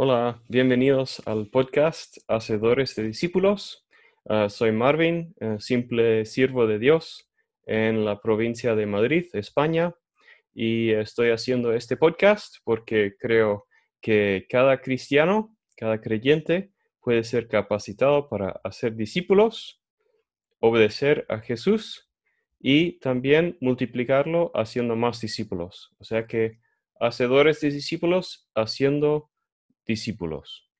Hola, bienvenidos al podcast Hacedores de Discípulos. Ah, soy Marvin, eh, simple siervo de Dios en la provincia de Madrid, España, y estoy haciendo este podcast porque creo que cada cristiano, cada creyente puede ser capacitado para hacer discípulos, obedecer a Jesús y también multiplicarlo haciendo más discípulos. O sea que hacedores de discípulos haciendo discípulos.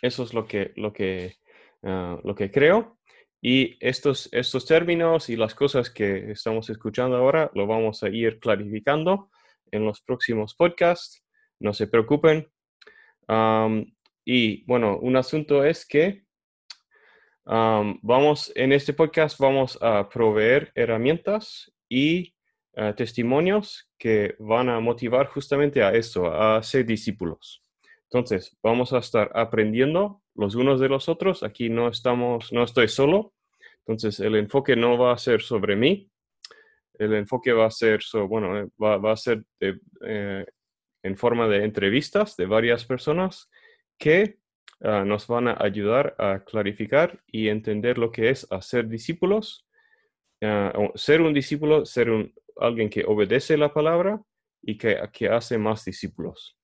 Eso es lo que, lo que, ah, lo que creo. Y estos, estos términos y las cosas que estamos escuchando ahora lo vamos a ir clarificando en los próximos podcasts. No se preocupen. y bueno, un asunto es que vamos, en este podcast vamos a proveer herramientas y ah, testimonios que van a motivar justamente a esto, a ser discípulos. Entonces, vamos a estar aprendiendo los unos de los otros. Aquí no estamos, no estoy solo. Entonces, el enfoque no va a ser sobre mí. El enfoque va a ser, bueno, eh, va, a ser eh, en forma de entrevistas de varias personas que ah, nos van a ayudar a clarificar y entender lo que es hacer discípulos. Ah, ser un discípulo, ser un, alguien que obedece la palabra y que, que hace más discípulos.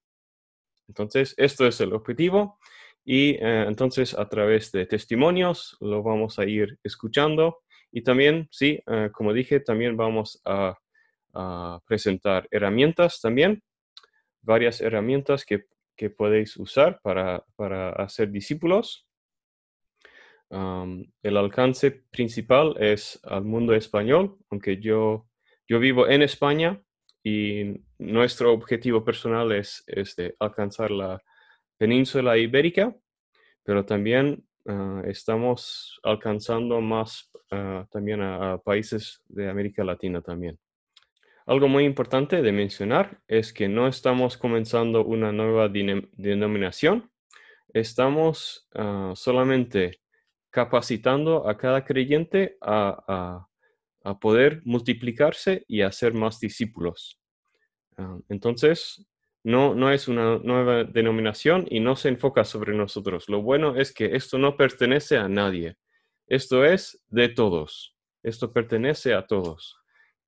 Entonces, esto es el objetivo y eh, entonces a través de testimonios lo vamos a ir escuchando y también, sí, eh, como dije, también vamos a, presentar herramientas también, varias herramientas que, podéis usar para, hacer discípulos. el alcance principal es al mundo español, aunque yo, yo vivo en España, y nuestro objetivo personal es, alcanzar la península ibérica, pero también ah, estamos alcanzando más ah, también a, países de América Latina también. Algo muy importante de mencionar es que no estamos comenzando una nueva denominación, estamos ah, solamente capacitando a cada creyente a poder multiplicarse y hacer más discípulos. Ah, entonces, no, no es una nueva denominación y no se enfoca sobre nosotros. Lo bueno es que esto no pertenece a nadie. Esto es de todos. Esto pertenece a todos.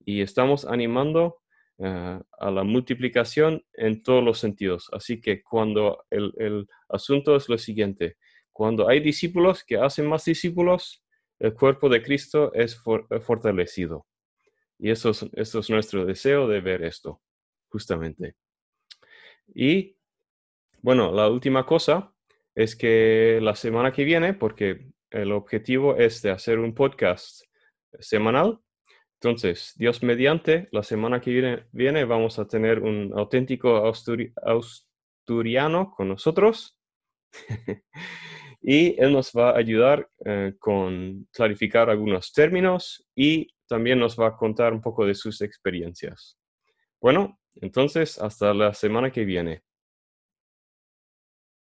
Y estamos animando ah, a la multiplicación en todos los sentidos. Así que cuando el, el asunto es lo siguiente, cuando hay discípulos que hacen más discípulos, el cuerpo de Cristo es eh, fortalecido. Y eso es, es nuestro deseo de ver esto, justamente. Y bueno, la última cosa es que la semana que viene, porque el objetivo es de hacer un podcast semanal, entonces, Dios mediante, la semana que viene, viene vamos a tener un auténtico asturiano con nosotros. y él nos va a ayudar eh, con clarificar algunos términos y también nos va a contar un poco de sus experiencias. Bueno, entonces hasta la semana que viene.